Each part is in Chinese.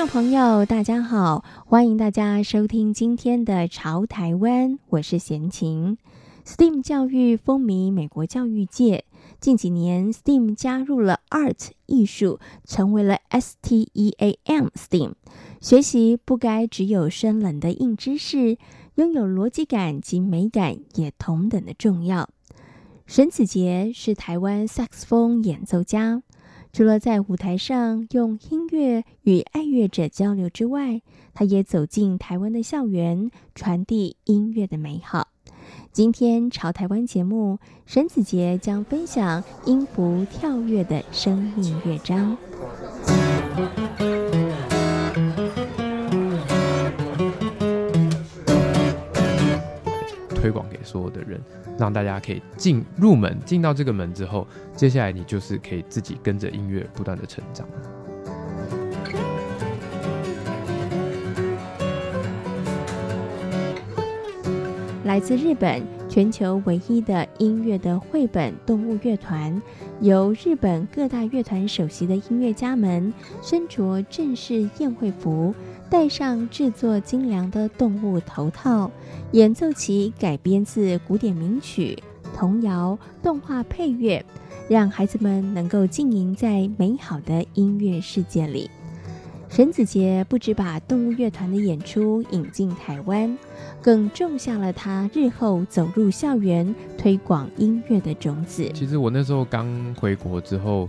众朋友，大家好，欢迎大家收听今天的《潮台湾》，我是贤琴。STEAM 教育风靡美国教育界，近几年 STEAM 加入了 Art 艺术，成为了 STEAM STEAM。学习不该只有生冷的硬知识，拥有逻辑感及美感也同等的重要。沈子杰是台湾萨克斯风演奏家。除了在舞台上用音乐与爱乐者交流之外，他也走进台湾的校园，传递音乐的美好。今天《朝台湾》节目，沈子杰将分享音符跳跃的生命乐章。推广给所有的人，让大家可以进入门，进到这个门之后，接下来你就是可以自己跟着音乐不断的成长。来自日本，全球唯一的音乐的绘本动物乐团，由日本各大乐团首席的音乐家们身着正式宴会服。戴上制作精良的动物头套，演奏起改编自古典名曲、童谣、动画配乐，让孩子们能够浸淫在美好的音乐世界里。沈子杰不止把动物乐团的演出引进台湾，更种下了他日后走入校园推广音乐的种子。其实我那时候刚回国之后。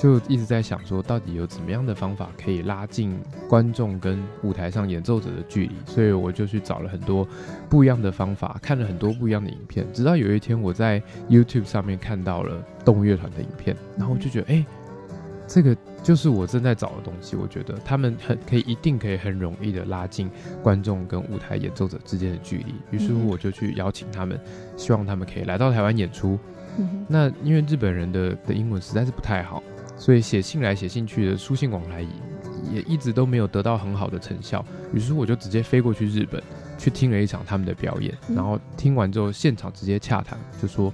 就一直在想说，到底有怎么样的方法可以拉近观众跟舞台上演奏者的距离？所以我就去找了很多不一样的方法，看了很多不一样的影片。直到有一天，我在 YouTube 上面看到了动物乐团的影片，然后我就觉得，哎、欸，这个就是我正在找的东西。我觉得他们很可以，一定可以很容易的拉近观众跟舞台演奏者之间的距离。于是乎，我就去邀请他们，希望他们可以来到台湾演出。那因为日本人的的英文实在是不太好。所以写信来写信去的书信往来也也一直都没有得到很好的成效，于是我就直接飞过去日本去听了一场他们的表演，然后听完之后现场直接洽谈，就说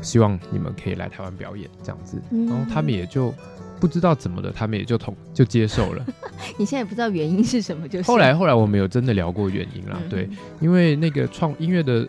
希望你们可以来台湾表演这样子，然后他们也就不知道怎么的，他们也就同就接受了。你现在也不知道原因是什么，就是后来后来我们有真的聊过原因啦，对，因为那个创音乐的。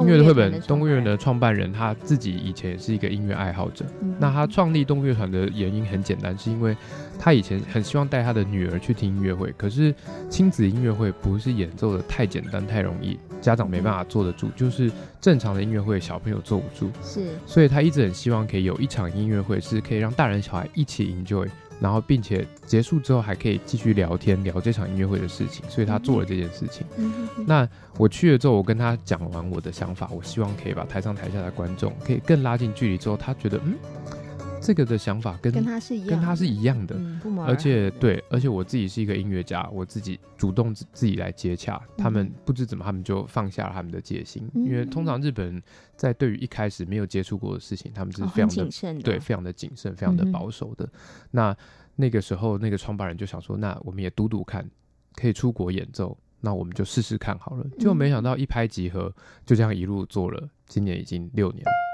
音乐的绘本，动物乐团的创办人他自己以前也是一个音乐爱好者。嗯、那他创立动物乐团的原因很简单，是因为他以前很希望带他的女儿去听音乐会，可是亲子音乐会不是演奏的太简单太容易，家长没办法坐得住，就是正常的音乐会小朋友坐不住。是，所以他一直很希望可以有一场音乐会是可以让大人小孩一起 enjoy。然后，并且结束之后还可以继续聊天，聊这场音乐会的事情，所以他做了这件事情。那我去了之后，我跟他讲完我的想法，我希望可以把台上台下的观众可以更拉近距离。之后，他觉得，嗯，这个的想法跟跟他是一样，跟他是一样的。嗯、而且，对，而且我自己是一个音乐家，我自己主动自自己来接洽、嗯、他们，不知怎么他们就放下了他们的戒心，嗯、因为通常日本人在对于一开始没有接触过的事情，他们是非常的、哦、谨慎的，对，非常的谨慎，非常的保守的。嗯、那那个时候，那个创办人就想说：“那我们也赌赌看，可以出国演奏，那我们就试试看好了。”结果没想到一拍即合，就这样一路做了，今年已经六年。四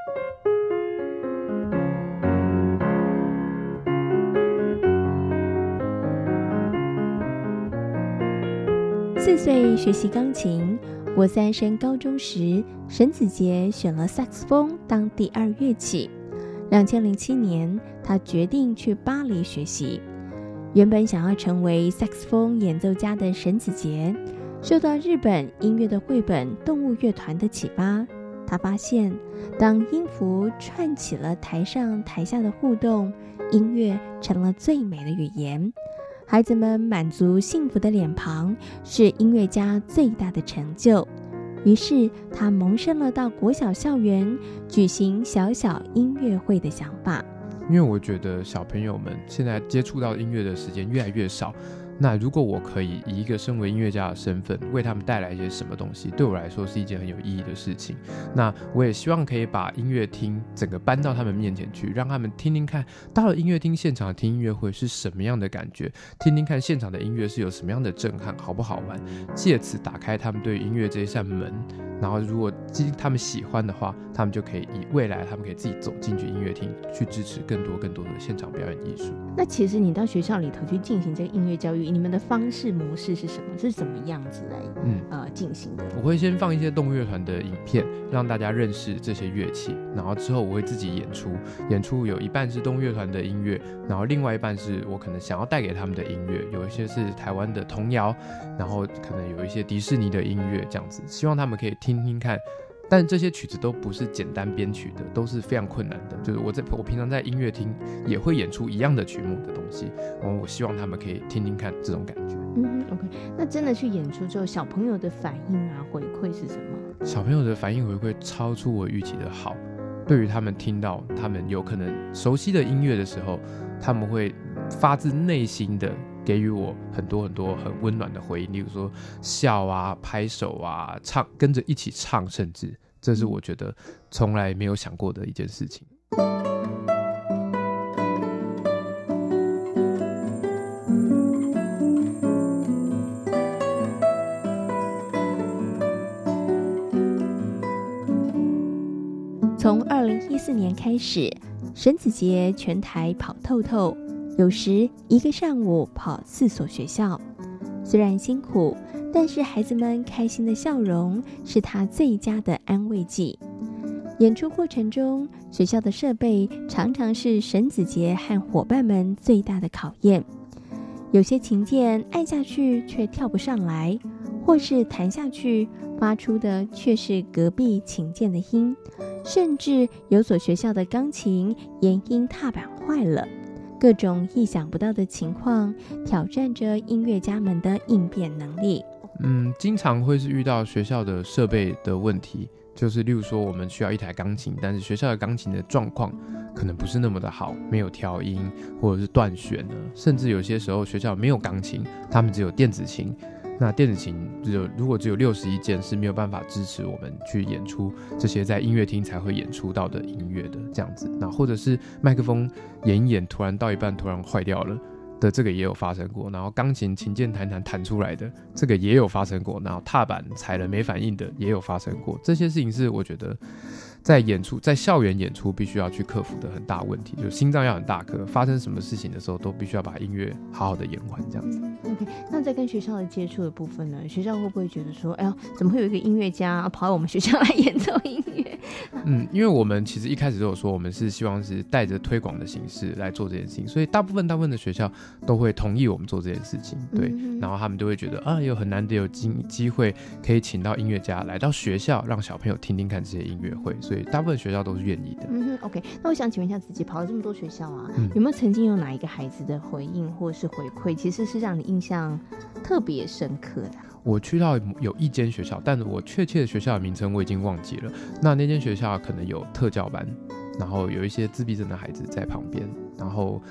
岁学习钢琴，国三升高中时，沈子杰选了萨克斯风当第二乐器。两千零七年，他决定去巴黎学习。原本想要成为萨克斯风演奏家的沈子杰，受到日本音乐的绘本动物乐团的启发。他发现，当音符串起了台上台下的互动，音乐成了最美的语言。孩子们满足幸福的脸庞，是音乐家最大的成就。于是，他萌生了到国小校园举行小小音乐会的想法。因为我觉得小朋友们现在接触到音乐的时间越来越少，那如果我可以以一个身为音乐家的身份为他们带来一些什么东西，对我来说是一件很有意义的事情。那我也希望可以把音乐厅整个搬到他们面前去，让他们听听看，到了音乐厅现场听音乐会是什么样的感觉，听听看现场的音乐是有什么样的震撼，好不好玩？借此打开他们对音乐这一扇门。然后，如果他们喜欢的话，他们就可以以未来，他们可以自己走进去音乐厅，去支持更多更多的现场表演艺术。那其实你到学校里头去进行这个音乐教育，你们的方式模式是什么？是怎么样子来嗯呃进行的？我会先放一些动物乐团的影片，让大家认识这些乐器。然后之后我会自己演出，演出有一半是动物乐团的音乐，然后另外一半是我可能想要带给他们的音乐，有一些是台湾的童谣，然后可能有一些迪士尼的音乐这样子，希望他们可以听。听听看，但这些曲子都不是简单编曲的，都是非常困难的。就是我在我平常在音乐厅也会演出一样的曲目的东西，我我希望他们可以听听看这种感觉。嗯，OK。那真的去演出之后，小朋友的反应啊，回馈是什么？小朋友的反应回馈超出我预期的好。对于他们听到他们有可能熟悉的音乐的时候，他们会发自内心的。给予我很多很多很温暖的回应，例如说笑啊、拍手啊、唱，跟着一起唱，甚至这是我觉得从来没有想过的一件事情。从二零一四年开始，沈子杰全台跑透透。有时一个上午跑四所学校，虽然辛苦，但是孩子们开心的笑容是他最佳的安慰剂。演出过程中，学校的设备常常是沈子杰和伙伴们最大的考验。有些琴键按下去却跳不上来，或是弹下去发出的却是隔壁琴键的音，甚至有所学校的钢琴延音踏板坏了。各种意想不到的情况挑战着音乐家们的应变能力。嗯，经常会是遇到学校的设备的问题，就是例如说我们需要一台钢琴，但是学校的钢琴的状况可能不是那么的好，没有调音或者是断弦了，甚至有些时候学校没有钢琴，他们只有电子琴。那电子琴只有如果只有六十一件是没有办法支持我们去演出这些在音乐厅才会演出到的音乐的这样子，那或者是麦克风演一演突然到一半突然坏掉了的这个也有发生过，然后钢琴琴键弹弹弹出来的这个也有发生过，然后踏板踩了没反应的也有发生过，这些事情是我觉得。在演出，在校园演出，必须要去克服的很大问题，就是心脏要很大颗。发生什么事情的时候，都必须要把音乐好好的演完，这样子。OK，那在跟学校的接触的部分呢？学校会不会觉得说，哎呀，怎么会有一个音乐家跑到我们学校来演奏音乐？嗯，因为我们其实一开始都有说，我们是希望是带着推广的形式来做这件事情，所以大部分大部分的学校都会同意我们做这件事情。对，嗯、然后他们都会觉得啊，有很难得有机机会可以请到音乐家来到学校，让小朋友听听看这些音乐会。所以大部分学校都是愿意的。嗯哼，OK。那我想请问一下，自己跑了这么多学校啊，嗯、有没有曾经有哪一个孩子的回应或是回馈，其实是让你印象特别深刻的？我去到有一间学校，但是我确切的学校的名称我已经忘记了。那那间学校可能有特教班，然后有一些自闭症的孩子在旁边。然后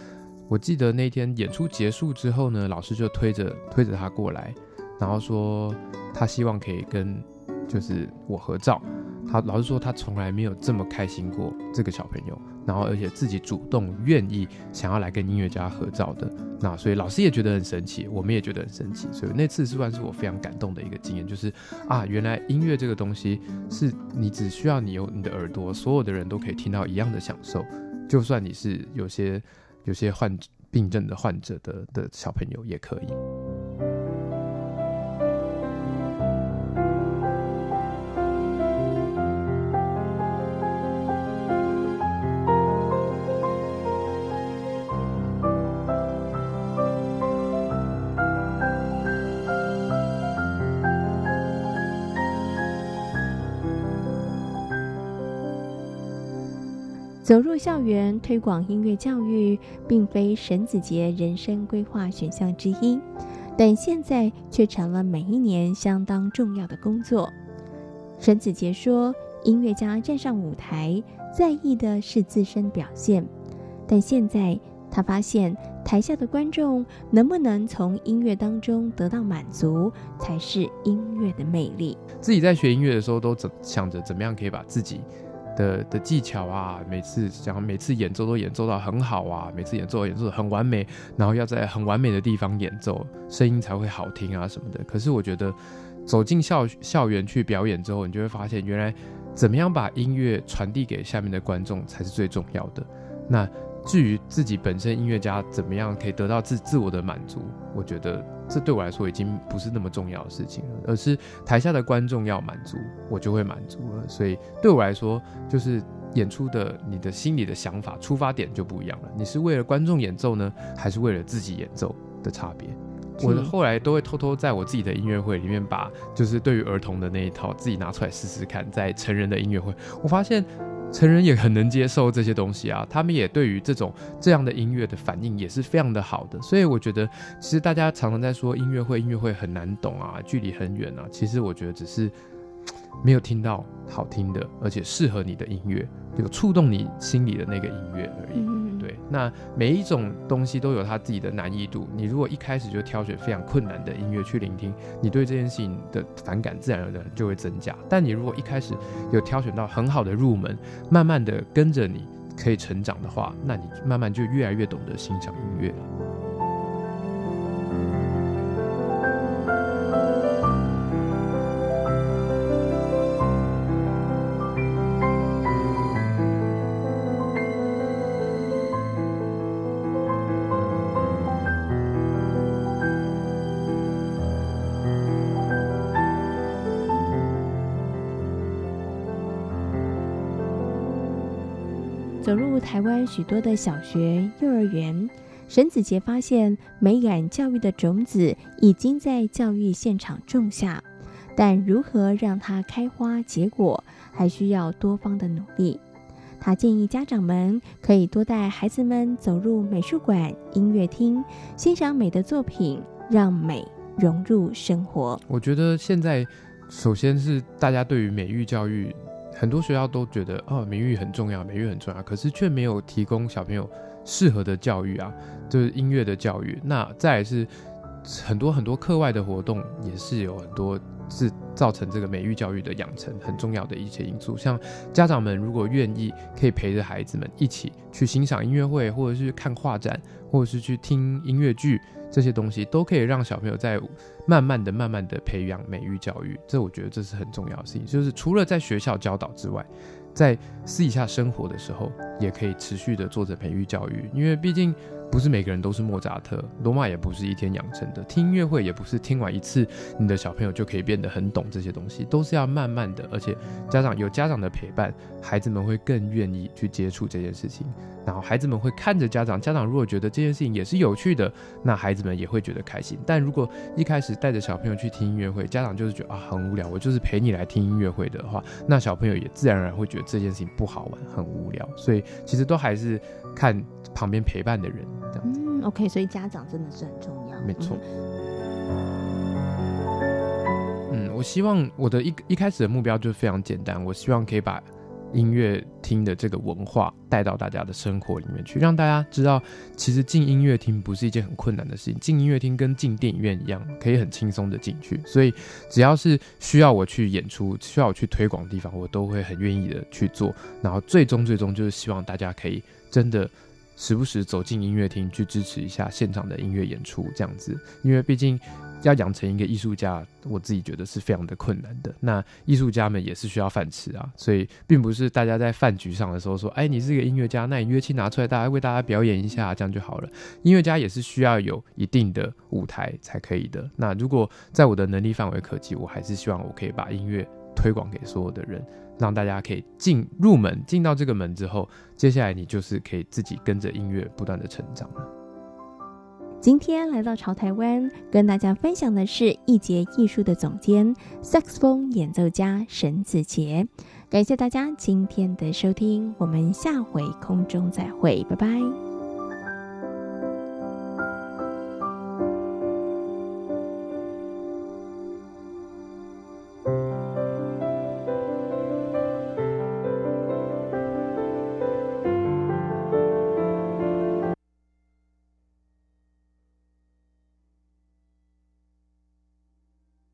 我记得那天演出结束之后呢，老师就推着推着他过来，然后说他希望可以跟就是我合照。他老师说，他从来没有这么开心过这个小朋友，然后而且自己主动愿意想要来跟音乐家合照的，那所以老师也觉得很神奇，我们也觉得很神奇，所以那次是算是我非常感动的一个经验，就是啊，原来音乐这个东西是你只需要你有你的耳朵，所有的人都可以听到一样的享受，就算你是有些有些患病症的患者的的小朋友也可以。走入校园推广音乐教育，并非沈子杰人生规划选项之一，但现在却成了每一年相当重要的工作。沈子杰说：“音乐家站上舞台，在意的是自身表现，但现在他发现台下的观众能不能从音乐当中得到满足，才是音乐的魅力。自己在学音乐的时候，都怎想着怎么样可以把自己的的技巧啊，每次想每次演奏都演奏到很好啊，每次演奏演奏得很完美，然后要在很完美的地方演奏，声音才会好听啊什么的。可是我觉得走进校校园去表演之后，你就会发现，原来怎么样把音乐传递给下面的观众才是最重要的。那。至于自己本身音乐家怎么样可以得到自自我的满足，我觉得这对我来说已经不是那么重要的事情了，而是台下的观众要满足，我就会满足了。所以对我来说，就是演出的你的心里的想法出发点就不一样了。你是为了观众演奏呢，还是为了自己演奏的差别？我后来都会偷偷在我自己的音乐会里面把就是对于儿童的那一套自己拿出来试试看，在成人的音乐会，我发现。成人也很能接受这些东西啊，他们也对于这种这样的音乐的反应也是非常的好的，所以我觉得其实大家常常在说音乐会，音乐会很难懂啊，距离很远啊，其实我觉得只是没有听到好听的，而且适合你的音乐，有触动你心里的那个音乐而已。对那每一种东西都有它自己的难易度。你如果一开始就挑选非常困难的音乐去聆听，你对这件事情的反感自然而然就会增加。但你如果一开始有挑选到很好的入门，慢慢的跟着你可以成长的话，那你慢慢就越来越懂得欣赏音乐了。走入台湾许多的小学、幼儿园，沈子杰发现美感教育的种子已经在教育现场种下，但如何让它开花结果，还需要多方的努力。他建议家长们可以多带孩子们走入美术馆、音乐厅，欣赏美的作品，让美融入生活。我觉得现在，首先是大家对于美育教育。很多学校都觉得哦，名誉很重要，名誉很重要，可是却没有提供小朋友适合的教育啊，就是音乐的教育。那再是很多很多课外的活动，也是有很多是造成这个美育教育的养成很重要的一些因素。像家长们如果愿意，可以陪着孩子们一起去欣赏音乐会，或者是看画展，或者是去听音乐剧。这些东西都可以让小朋友在慢慢的、慢慢的培养美育教育，这我觉得这是很重要的事情。就是除了在学校教导之外，在私底下生活的时候，也可以持续的做着培育教育，因为毕竟。不是每个人都是莫扎特，罗马也不是一天养成的，听音乐会也不是听完一次，你的小朋友就可以变得很懂这些东西，都是要慢慢的，而且家长有家长的陪伴，孩子们会更愿意去接触这件事情，然后孩子们会看着家长，家长如果觉得这件事情也是有趣的，那孩子们也会觉得开心。但如果一开始带着小朋友去听音乐会，家长就是觉得啊很无聊，我就是陪你来听音乐会的话，那小朋友也自然而然会觉得这件事情不好玩，很无聊。所以其实都还是看旁边陪伴的人。嗯，OK，所以家长真的是很重要。没错。嗯，我希望我的一一开始的目标就是非常简单，我希望可以把音乐厅的这个文化带到大家的生活里面去，让大家知道，其实进音乐厅不是一件很困难的事情，进音乐厅跟进电影院一样，可以很轻松的进去。所以只要是需要我去演出、需要我去推广的地方，我都会很愿意的去做。然后最终最终就是希望大家可以真的。时不时走进音乐厅去支持一下现场的音乐演出，这样子，因为毕竟要养成一个艺术家，我自己觉得是非常的困难的。那艺术家们也是需要饭吃啊，所以并不是大家在饭局上的时候说，哎，你是一个音乐家，那你乐器拿出来，大家为大家表演一下，这样就好了。音乐家也是需要有一定的舞台才可以的。那如果在我的能力范围可及，我还是希望我可以把音乐推广给所有的人。让大家可以进入门，进到这个门之后，接下来你就是可以自己跟着音乐不断的成长了。今天来到潮台湾，跟大家分享的是艺节艺术的总监，萨克斯风演奏家沈子杰。感谢大家今天的收听，我们下回空中再会，拜拜。